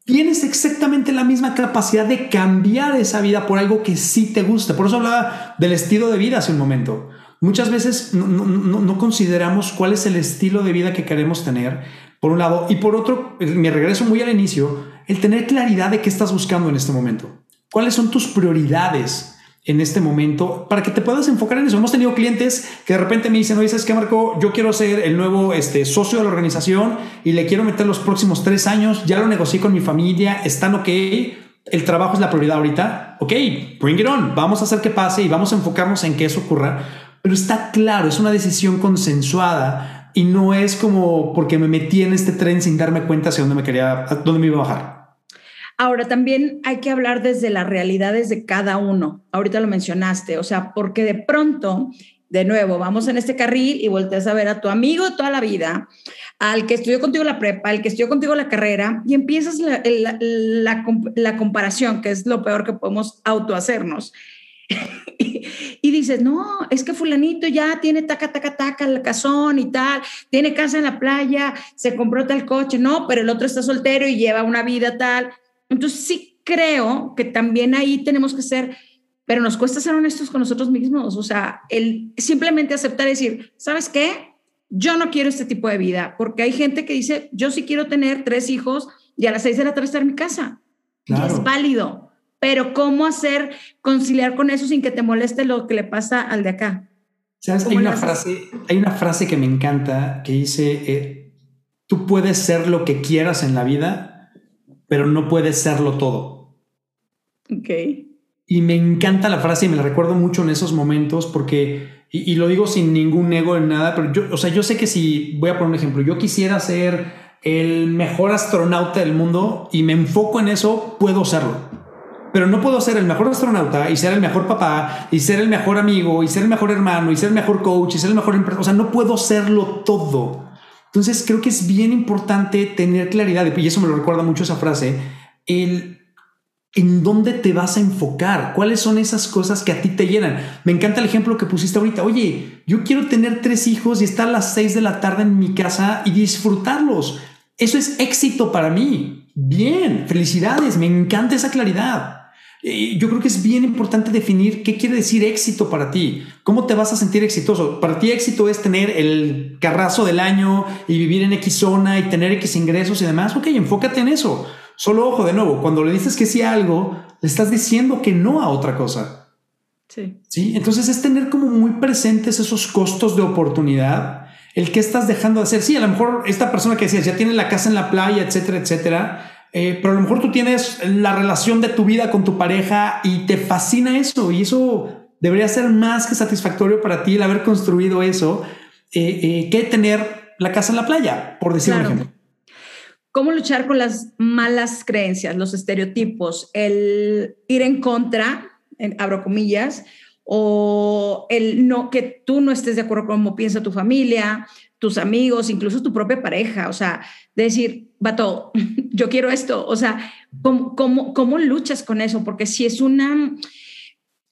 tienes exactamente la misma capacidad de cambiar esa vida por algo que sí te gusta. Por eso hablaba del estilo de vida hace un momento. Muchas veces no, consideramos cuál es el estilo de vida que queremos tener, por un lado, y por otro, me regreso muy al inicio, el tener claridad de qué estás buscando en este momento. ¿Cuáles son tus prioridades en este momento para que te puedas enfocar en eso? Hemos tenido clientes que de repente me dicen, oye, ¿sabes qué, Marco? Yo quiero ser el nuevo este, socio de la organización y le quiero meter los próximos tres años, ya lo negocié con mi familia, están ok, el trabajo es la prioridad ahorita, ok, bring it on, vamos a hacer que pase y vamos a enfocarnos en que eso ocurra. Pero está claro, es una decisión consensuada y no es como porque me metí en este tren sin darme cuenta hacia dónde me quería, dónde me iba a bajar. Ahora, también hay que hablar desde las realidades de cada uno. Ahorita lo mencionaste, o sea, porque de pronto, de nuevo, vamos en este carril y volteas a ver a tu amigo toda la vida, al que estudió contigo la prepa, al que estudió contigo la carrera, y empiezas la, la, la comparación, que es lo peor que podemos autohacernos. y dices, no, es que fulanito ya tiene taca, taca, taca, el casón y tal, tiene casa en la playa, se compró tal coche, no, pero el otro está soltero y lleva una vida tal. Entonces sí creo que también ahí tenemos que ser, pero nos cuesta ser honestos con nosotros mismos, o sea, el simplemente aceptar y decir, ¿sabes qué? Yo no quiero este tipo de vida, porque hay gente que dice, yo sí quiero tener tres hijos y a las seis de la tarde estar en mi casa. Y es válido pero ¿cómo hacer conciliar con eso sin que te moleste lo que le pasa al de acá? ¿Sabes? Hay una, frase, hay una frase que me encanta que dice, eh, tú puedes ser lo que quieras en la vida, pero no puedes serlo todo. Ok. Y me encanta la frase y me la recuerdo mucho en esos momentos porque, y, y, lo digo sin ningún ego en nada, pero yo, o sea, yo sé que si, voy a poner un ejemplo, yo quisiera ser el mejor astronauta del mundo y me enfoco en eso, puedo serlo pero no puedo ser el mejor astronauta y ser el mejor papá y ser el mejor amigo y ser el mejor hermano y ser el mejor coach y ser el mejor empresario. O sea, no puedo serlo todo. Entonces creo que es bien importante tener claridad, y eso me lo recuerda mucho esa frase, el en dónde te vas a enfocar, cuáles son esas cosas que a ti te llenan. Me encanta el ejemplo que pusiste ahorita. Oye, yo quiero tener tres hijos y estar a las seis de la tarde en mi casa y disfrutarlos. Eso es éxito para mí. Bien, felicidades, me encanta esa claridad yo creo que es bien importante definir qué quiere decir éxito para ti. ¿Cómo te vas a sentir exitoso? Para ti éxito es tener el carrazo del año y vivir en X zona y tener X ingresos y demás. Ok, enfócate en eso. Solo ojo, de nuevo, cuando le dices que sí a algo, le estás diciendo que no a otra cosa. Sí. Sí, entonces es tener como muy presentes esos costos de oportunidad, el que estás dejando de hacer. Sí, a lo mejor esta persona que decías ya tiene la casa en la playa, etcétera, etcétera eh, pero a lo mejor tú tienes la relación de tu vida con tu pareja y te fascina eso y eso debería ser más que satisfactorio para ti el haber construido eso. Eh, eh, que tener la casa en la playa, por decir un ejemplo. ¿Cómo luchar con las malas creencias, los estereotipos, el ir en contra, en, abro comillas, o el no que tú no estés de acuerdo con cómo piensa tu familia, tus amigos, incluso tu propia pareja, o sea, decir, vato, yo quiero esto, o sea, ¿cómo, cómo, luchas con eso? Porque si es una,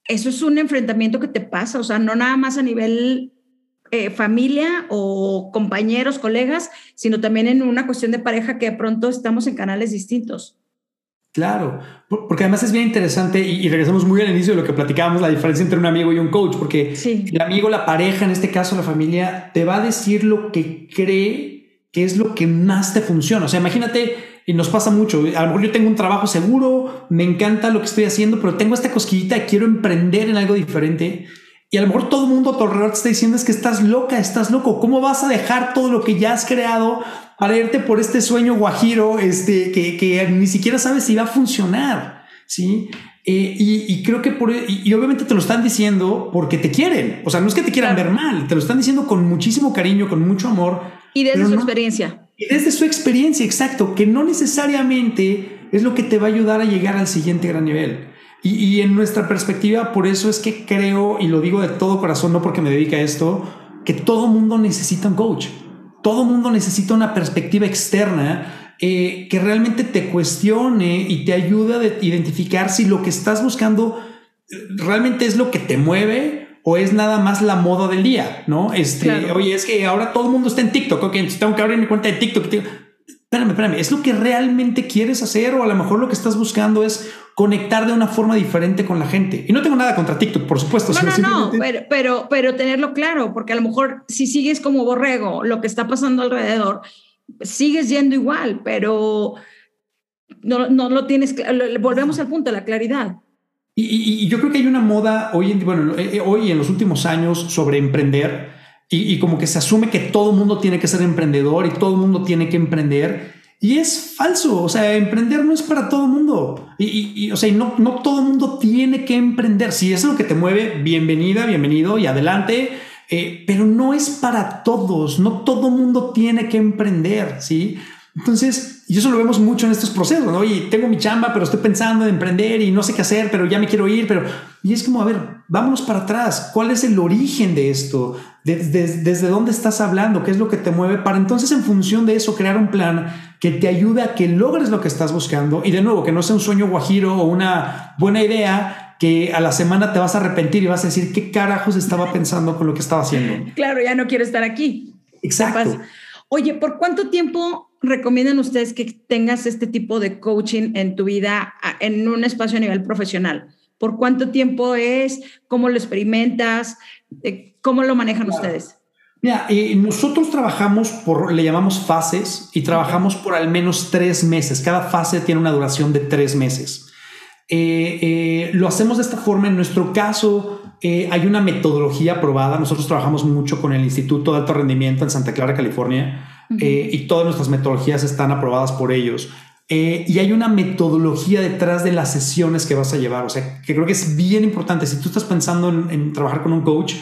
eso es un enfrentamiento que te pasa, o sea, no nada más a nivel eh, familia o compañeros, colegas, sino también en una cuestión de pareja que de pronto estamos en canales distintos. Claro, porque además es bien interesante y, regresamos muy al inicio de lo que platicábamos, la diferencia entre un amigo y un coach, porque el amigo, la pareja, en este caso la familia, te va a decir lo que cree que es lo que más te funciona. O sea, imagínate, y nos pasa mucho, a lo mejor yo tengo un trabajo seguro, me encanta lo que estoy haciendo, pero tengo esta cosquillita, quiero emprender en algo diferente. Y a lo mejor todo el mundo a tu alrededor te está diciendo es que estás loca, estás loco. ¿Cómo vas a dejar todo lo que ya has creado para irte por este sueño guajiro este, que, ni siquiera sabes si va a funcionar? Sí. Eh, y, creo que por, y, obviamente te lo están diciendo porque te quieren. O sea, no es que te quieran ver mal, te lo están diciendo con muchísimo cariño, con mucho amor. Y desde su experiencia. Y desde su experiencia, exacto, que no necesariamente es lo que te va a ayudar a llegar al siguiente gran nivel. Y, en nuestra perspectiva, por eso es que creo, y lo digo de todo corazón, no porque me dedique a esto, que todo mundo necesita un coach. Todo mundo necesita una perspectiva externa eh, que realmente te cuestione y te ayude a identificar si lo que estás buscando eh, realmente es lo que te mueve o es nada más la moda del día, ¿no? Este, oye, es que ahora todo el mundo está en TikTok, ok, entonces tengo que abrir mi cuenta de TikTok. Espérame, espérame, ¿es lo que realmente quieres hacer o a lo mejor lo que estás buscando es conectar de una forma diferente con la gente? Y no tengo nada contra TikTok, por supuesto. No, no, no, pero, pero, tenerlo claro, porque a lo mejor si sigues como borrego lo que está pasando alrededor, sigues yendo igual, pero no, no lo tienes, volvemos al punto, la claridad. Y, yo creo que hay una moda hoy en, bueno, eh, eh, hoy en los últimos años sobre emprender y, como que se asume que todo el mundo tiene que ser emprendedor y todo el mundo tiene que emprender. Y es falso, o sea, emprender no es para todo el mundo. Y, o sea, no, no todo mundo tiene que emprender. Si es lo que te mueve, bienvenida, bienvenido y adelante. Eh, pero no es para todos, no todo mundo tiene que emprender, ¿sí? Entonces, y eso lo vemos mucho en estos procesos, ¿no? Oye, tengo mi chamba, pero estoy pensando en emprender y no sé qué hacer, pero ya me quiero ir, pero... Y es como, a ver, vámonos para atrás. ¿Cuál es el origen de esto? ¿Desde, dónde estás hablando? ¿Qué es lo que te mueve? Para entonces, en función de eso, crear un plan que te ayude a que logres lo que estás buscando. Y de nuevo, que no sea un sueño guajiro o una buena idea que a la semana te vas a arrepentir y vas a decir, ¿qué carajos estaba pensando con lo que estaba haciendo? Claro, ya no quiero estar aquí. Exacto. Oye, ¿por cuánto tiempo recomiendan ustedes que tengas este tipo de coaching en tu vida en un espacio a nivel profesional? ¿Por cuánto tiempo es? ¿Cómo lo experimentas? Eh, ¿Cómo lo manejan ustedes? Mira, eh, nosotros trabajamos por, le llamamos fases y trabajamos por al menos tres meses. Cada fase tiene una duración de tres meses. Eh, lo hacemos de esta forma. En nuestro caso, hay una metodología aprobada. Nosotros trabajamos mucho con el Instituto de Alto Rendimiento en Santa Clara, California. Eh, y todas nuestras metodologías están aprobadas por ellos. Eh, y hay una metodología detrás de las sesiones que vas a llevar. O sea, que creo que es bien importante. Si tú estás pensando en, trabajar con un coach,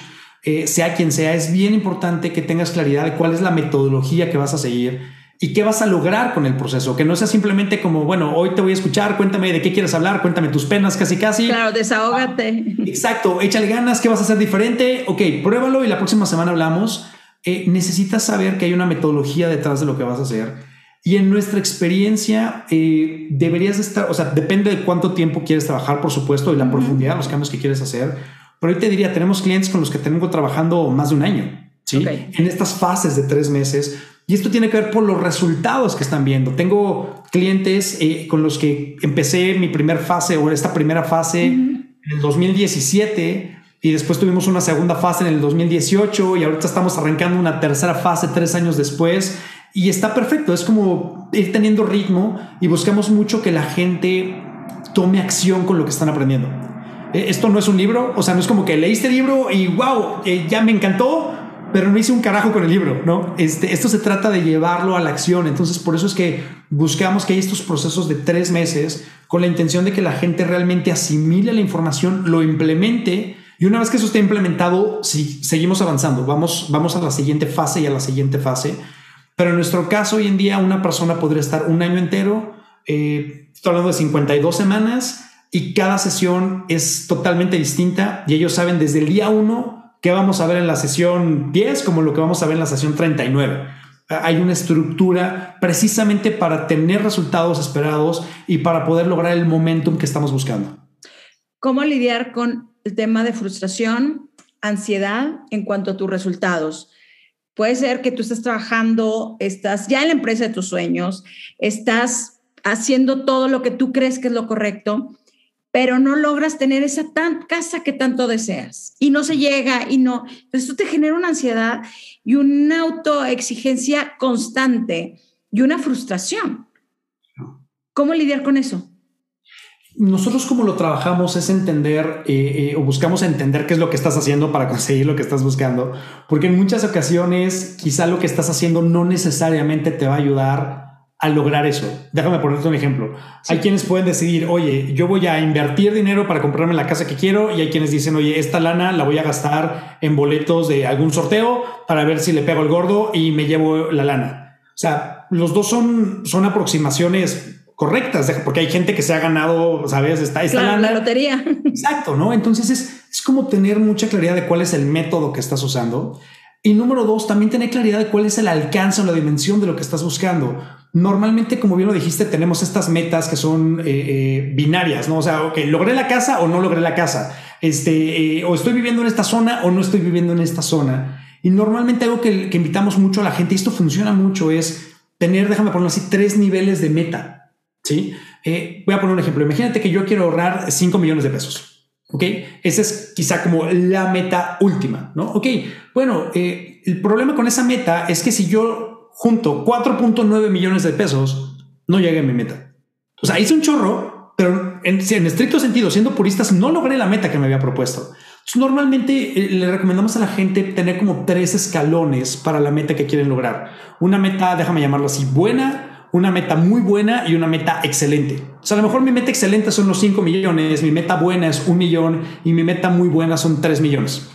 eh, sea quien sea, es bien importante que tengas claridad de cuál es la metodología que vas a seguir y qué vas a lograr con el proceso. Que no sea simplemente como, bueno, hoy te voy a escuchar, cuéntame de qué quieres hablar, cuéntame tus penas, casi, casi. Claro, desahógate. exacto, échale ganas, qué vas a hacer diferente. Ok, pruébalo y la próxima semana hablamos. Eh, necesitas saber que hay una metodología detrás de lo que vas a hacer. Y en nuestra experiencia, eh, deberías estar, o sea, depende de cuánto tiempo quieres trabajar, por supuesto, y la profundidad los cambios que quieres hacer. Pero hoy te diría, tenemos clientes con los que tengo trabajando más de un año, ¿sí? En estas fases de tres meses. Y esto tiene que ver por los resultados que están viendo. Tengo clientes eh, con los que empecé mi primer fase o esta primera fase en el 2017 y después tuvimos una segunda fase en el 2018 y ahorita estamos arrancando una tercera fase tres años después y está perfecto, es como ir teniendo ritmo y buscamos mucho que la gente tome acción con lo que están aprendiendo. Eh, esto no es un libro, o sea, no es como que leíste el libro y wow, eh, ya me encantó, pero no hice un carajo con el libro, ¿no? Este, esto se trata de llevarlo a la acción, entonces por eso es que buscamos que hay estos procesos de tres meses con la intención de que la gente realmente asimile la información, lo implemente y una vez que eso esté implementado, sí, seguimos avanzando, vamos, vamos a la siguiente fase y a la siguiente fase. Pero en nuestro caso, hoy en día, una persona podría estar un año entero, eh, estoy hablando de 52 semanas, y cada sesión es totalmente distinta y ellos saben desde el día 1 qué vamos a ver en la sesión 10 como lo que vamos a ver en la sesión 39. Hay una estructura precisamente para tener resultados esperados y para poder lograr el momentum que estamos buscando. ¿Cómo lidiar con el tema de frustración, ansiedad en cuanto a tus resultados. Puede ser que tú estés trabajando, estás ya en la empresa de tus sueños, estás haciendo todo lo que tú crees que es lo correcto, pero no logras tener esa tan, casa que tanto deseas y no se llega y no. Entonces esto te genera una ansiedad y una autoexigencia constante y una frustración. ¿Cómo lidiar con eso? nosotros como lo trabajamos es entender eh, eh, o buscamos entender qué es lo que estás haciendo para conseguir lo que estás buscando, porque en muchas ocasiones quizá lo que estás haciendo no necesariamente te va a ayudar a lograr eso. Déjame ponerte un ejemplo. Hay quienes pueden decidir, oye, yo voy a invertir dinero para comprarme la casa que quiero y hay quienes dicen, oye, esta lana la voy a gastar en boletos de algún sorteo para ver si le pego el gordo y me llevo la lana. O sea, los dos son, son aproximaciones correctas, porque hay gente que se ha ganado, sabes, está, está la lotería. Exacto, ¿no? Entonces es, es como tener mucha claridad de cuál es el método que estás usando. Y número dos, también tener claridad de cuál es el alcance o la dimensión de lo que estás buscando. Normalmente, como bien lo dijiste, tenemos estas metas que son eh, eh, binarias, ¿no? O sea, ok, logré la casa o no logré la casa. Este, eh, o estoy viviendo en esta zona o no estoy viviendo en esta zona. Y normalmente algo que, que invitamos mucho a la gente, esto funciona mucho, es tener, déjame ponerlo así, tres niveles de meta. ¿sí? Voy a poner un ejemplo. Imagínate que yo quiero ahorrar 5 millones de pesos. ¿Ok? Esa es quizá como la meta última, ¿no? Ok, bueno, el problema con esa meta es que si yo junto 4.9 millones de pesos, no llegué a mi meta. O sea, hice un chorro, pero en, en estricto sentido, siendo puristas, no logré la meta que me había propuesto. normalmente eh, le recomendamos a la gente tener como tres escalones para la meta que quieren lograr. Una meta, déjame llamarlo así, buena, una meta muy buena y una meta excelente. O sea, a lo mejor mi meta excelente son los 5 millones, mi meta buena es un millón y mi meta muy buena son 3 millones.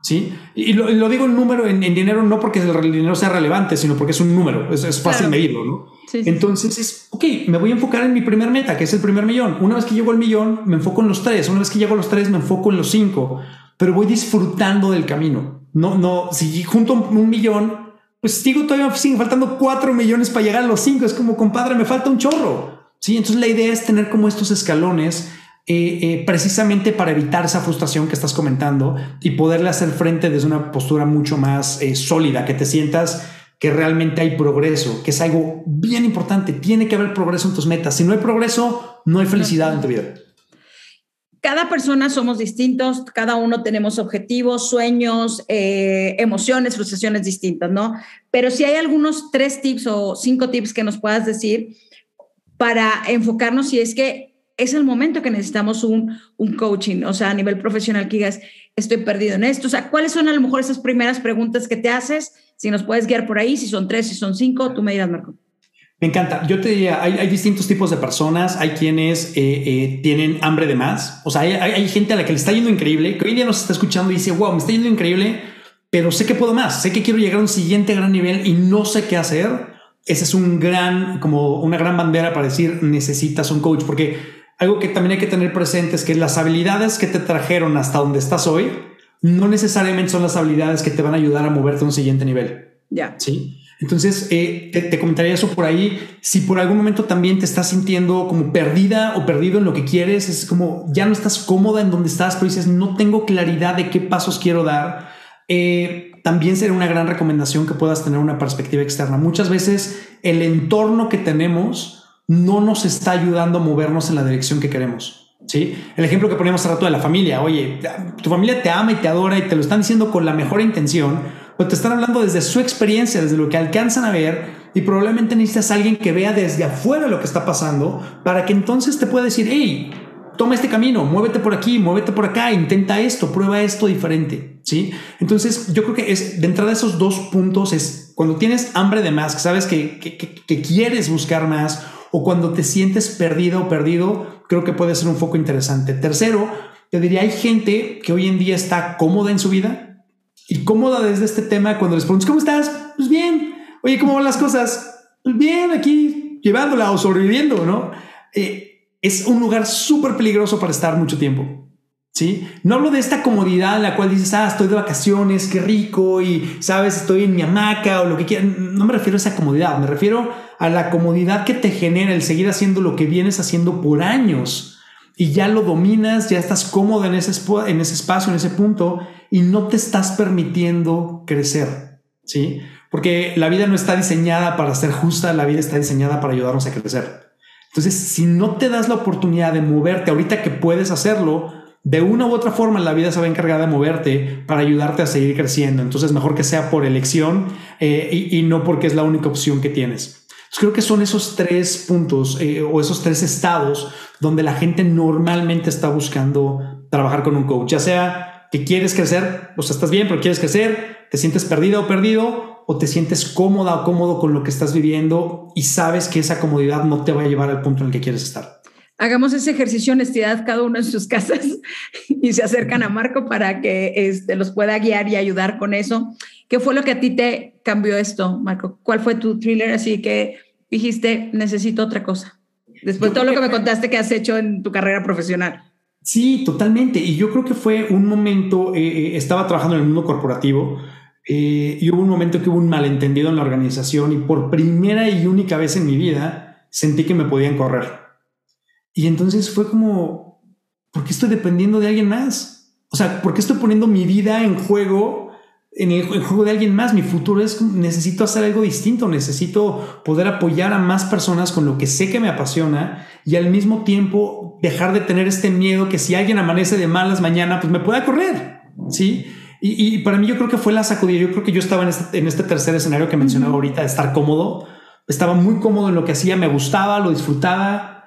¿Sí? Y lo, digo en número, en, dinero, no porque el dinero sea relevante, sino porque es un número, es, fácil medirlo, ¿no? Entonces es, ok, me voy a enfocar en mi primer meta, que es el primer millón. Una vez que llego al millón, me enfoco en los tres. Una vez que llego a los tres, me enfoco en los cinco. Pero voy disfrutando del camino. No, no, si junto un millón, pues sigo todavía, siguen faltando 4 millones para llegar a los 5. Es como, compadre, me falta un chorro. Sí, entonces la idea es tener como estos escalones eh, eh, precisamente para evitar esa frustración que estás comentando y poderle hacer frente desde una postura mucho más eh, sólida, que te sientas que realmente hay progreso, que es algo bien importante. Tiene que haber progreso en tus metas. Si no hay progreso, no hay felicidad en tu vida cada persona somos distintos, cada uno tenemos objetivos, sueños, emociones, frustraciones distintas, ¿no? Pero si hay algunos tres tips o cinco tips que nos puedas decir para enfocarnos si es que es el momento que necesitamos un, un coaching, o sea, a nivel profesional que digas, estoy perdido en esto, o sea, ¿cuáles son a lo mejor esas primeras preguntas que te haces? Si nos puedes guiar por ahí, si son tres, si son cinco, tú me dirás, Marco. Me encanta. Yo te diría, hay, distintos tipos de personas. Hay quienes eh, eh, tienen hambre de más. O sea, hay, gente a la que le está yendo increíble, que hoy día nos está escuchando y dice, wow, me está yendo increíble, pero sé que puedo más. Sé que quiero llegar a un siguiente gran nivel y no sé qué hacer. Ese es un gran, como una gran bandera para decir, necesitas un coach, porque algo que también hay que tener presente es que las habilidades que te trajeron hasta donde estás hoy no necesariamente son las habilidades que te van a ayudar a moverte a un siguiente nivel. Ya. Sí. Entonces, eh, te, comentaría eso por ahí. Si por algún momento también te estás sintiendo como perdida o perdido en lo que quieres, es como ya no estás cómoda en donde estás, pero dices, no tengo claridad de qué pasos quiero dar. Eh, también sería una gran recomendación que puedas tener una perspectiva externa. Muchas veces el entorno que tenemos no nos está ayudando a movernos en la dirección que queremos. ¿sí? El ejemplo que poníamos hace rato de la familia. Oye, tu familia te ama y te adora y te lo están diciendo con la mejor intención pero te están hablando desde su experiencia, desde lo que alcanzan a ver y probablemente necesitas a alguien que vea desde afuera lo que está pasando para que entonces te pueda decir, hey, toma este camino, muévete por aquí, muévete por acá, intenta esto, prueba esto diferente, ¿sí? Entonces yo creo que es de entrada esos dos puntos es cuando tienes hambre de más, sabes que, que quieres buscar más o cuando te sientes perdido o perdido, creo que puede ser un foco interesante. Tercero, te diría, hay gente que hoy en día está cómoda en su vida, y cómoda desde este tema cuando les preguntas, ¿cómo estás? Pues bien. Oye, ¿cómo van las cosas? Pues bien, aquí llevándola o sobreviviendo, ¿no? Eh, es un lugar súper peligroso para estar mucho tiempo. ¿Sí? No hablo de esta comodidad en la cual dices, ah, estoy de vacaciones, qué rico, y sabes, estoy en mi hamaca o lo que quieras. No me refiero a esa comodidad, me refiero a la comodidad que te genera el seguir haciendo lo que vienes haciendo por años y ya lo dominas, ya estás cómodo en ese, en ese espacio, en ese punto, y no te estás permitiendo crecer, ¿sí? Porque la vida no está diseñada para ser justa, la vida está diseñada para ayudarnos a crecer. Entonces, si no te das la oportunidad de moverte ahorita que puedes hacerlo, de una u otra forma la vida se va a encargar de moverte para ayudarte a seguir creciendo. Entonces, mejor que sea por elección eh, y, no porque es la única opción que tienes. creo que son esos tres puntos eh, o esos tres estados donde la gente normalmente está buscando trabajar con un coach, ya sea que quieres crecer, o sea, estás bien, pero quieres crecer, te sientes perdida o perdido, o te sientes cómoda o cómodo con lo que estás viviendo y sabes que esa comodidad no te va a llevar al punto en el que quieres estar. Hagamos ese ejercicio de honestidad cada uno en sus casas y se acercan a Marco para que este, los pueda guiar y ayudar con eso. ¿Qué fue lo que a ti te cambió esto, Marco? ¿Cuál fue tu thriller? Así que dijiste, necesito otra cosa. Después de todo lo que me contaste que has hecho en tu carrera profesional. Sí, totalmente. Y yo creo que fue un momento, eh, eh, estaba trabajando en el mundo corporativo eh, y hubo un momento que hubo un malentendido en la organización y por primera y única vez en mi vida sentí que me podían correr. Y entonces fue como, ¿por qué estoy dependiendo de alguien más? O sea, ¿por qué estoy poniendo mi vida en juego en el, juego de alguien más. Mi futuro es necesito hacer algo distinto, necesito poder apoyar a más personas con lo que sé que me apasiona y al mismo tiempo dejar de tener este miedo que si alguien amanece de malas mañana, pues me pueda correr. Sí. Y, para mí yo creo que fue la sacudida. Yo creo que yo estaba en este, en este tercer escenario que mencionaba ahorita, de estar cómodo. Estaba muy cómodo en lo que hacía, me gustaba, lo disfrutaba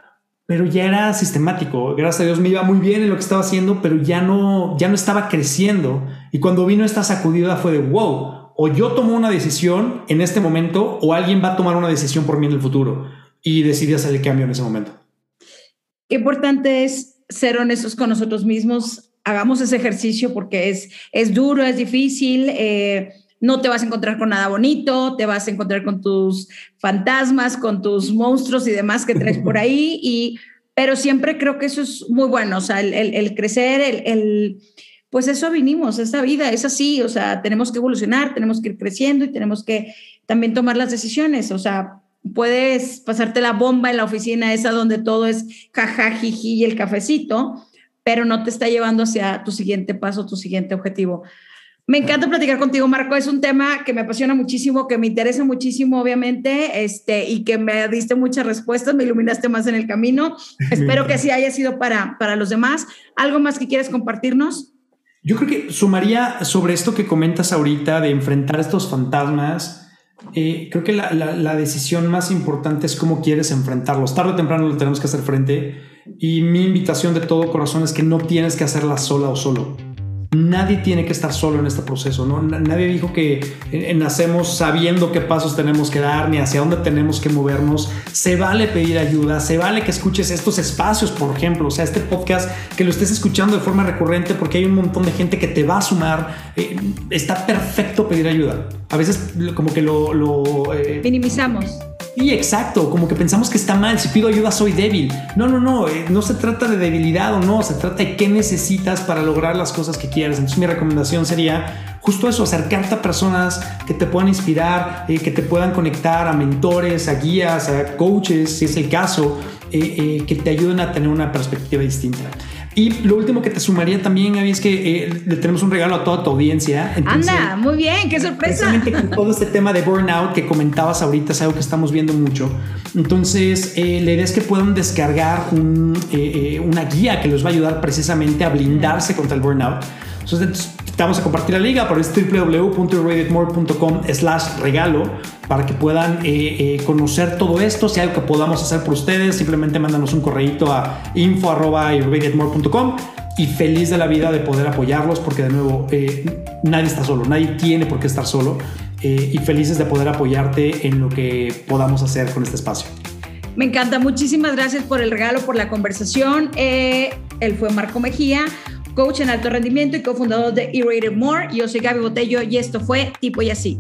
pero ya era sistemático. Gracias a Dios me iba muy bien en lo que estaba haciendo, pero ya no, ya no estaba creciendo. Y cuando vino esta sacudida fue de wow, o yo tomo una decisión en este momento o alguien va a tomar una decisión por mí en el futuro. Y decidí hacer el cambio en ese momento. Qué importante es ser honestos con nosotros mismos. Hagamos ese ejercicio porque es, es duro, es difícil. Eh, no te vas a encontrar con nada bonito, te vas a encontrar con tus fantasmas, con tus monstruos y demás que traes por ahí, y, pero siempre creo que eso es muy bueno, o sea, el, crecer, el, el, pues eso vinimos, esa vida es así, o sea, tenemos que evolucionar, tenemos que ir creciendo y tenemos que también tomar las decisiones, o sea, puedes pasarte la bomba en la oficina esa donde todo es jajajiji y el cafecito, pero no te está llevando hacia tu siguiente paso, tu siguiente objetivo. Me encanta platicar contigo, Marco. Es un tema que me apasiona muchísimo, que me interesa muchísimo, obviamente, este, y que me diste muchas respuestas, me iluminaste más en el camino. Espero que así haya sido para, para los demás. ¿Algo más que quieres compartirnos? Yo creo que sumaría sobre esto que comentas ahorita de enfrentar estos fantasmas. Eh, creo que la, la, decisión más importante es cómo quieres enfrentarlos. Tarde o temprano lo tenemos que hacer frente. Y mi invitación de todo corazón es que no tienes que hacerla sola o solo Nadie tiene que estar solo en este proceso, ¿no? Nadie dijo que eh, nacemos sabiendo qué pasos tenemos que dar ni hacia dónde tenemos que movernos. Se vale pedir ayuda, se vale que escuches estos espacios, por ejemplo, o sea, este podcast, que lo estés escuchando de forma recurrente porque hay un montón de gente que te va a sumar. Eh, está perfecto pedir ayuda. A veces como que lo... Eh, Minimizamos. Y exacto, como que pensamos que está mal, si pido ayuda soy débil. No, no, no, eh, no se trata de debilidad o no, se trata de qué necesitas para lograr las cosas que quieres. Entonces mi recomendación sería justo eso, acercarte a personas que te puedan inspirar, eh, que te puedan conectar a mentores, a guías, a coaches, si es el caso, eh, que te ayuden a tener una perspectiva distinta. Y lo último que te sumaría también, es que eh, le tenemos un regalo a toda tu audiencia. Anda, muy bien, qué sorpresa. Precisamente con todo este tema de burnout que comentabas ahorita, es algo que estamos viendo mucho. Entonces, eh, la idea es que puedan descargar eh, una guía que les va a ayudar precisamente a blindarse contra el burnout. Entonces, te vamos a compartir la liga, pero es www.redditmore.com slash regalo para que puedan eh, eh, conocer todo esto. Si hay algo que podamos hacer por ustedes, simplemente mándanos un correíto a info.redditmore.com y feliz de la vida de poder apoyarlos porque de nuevo eh, nadie está solo, nadie tiene por qué estar solo y felices de poder apoyarte en lo que podamos hacer con este espacio. Me encanta, muchísimas gracias por el regalo, por la conversación. él fue Marco Mejía coach en alto rendimiento y cofundador de E-Rated More. Yo soy Gaby Botello y esto fue Tipo y Así.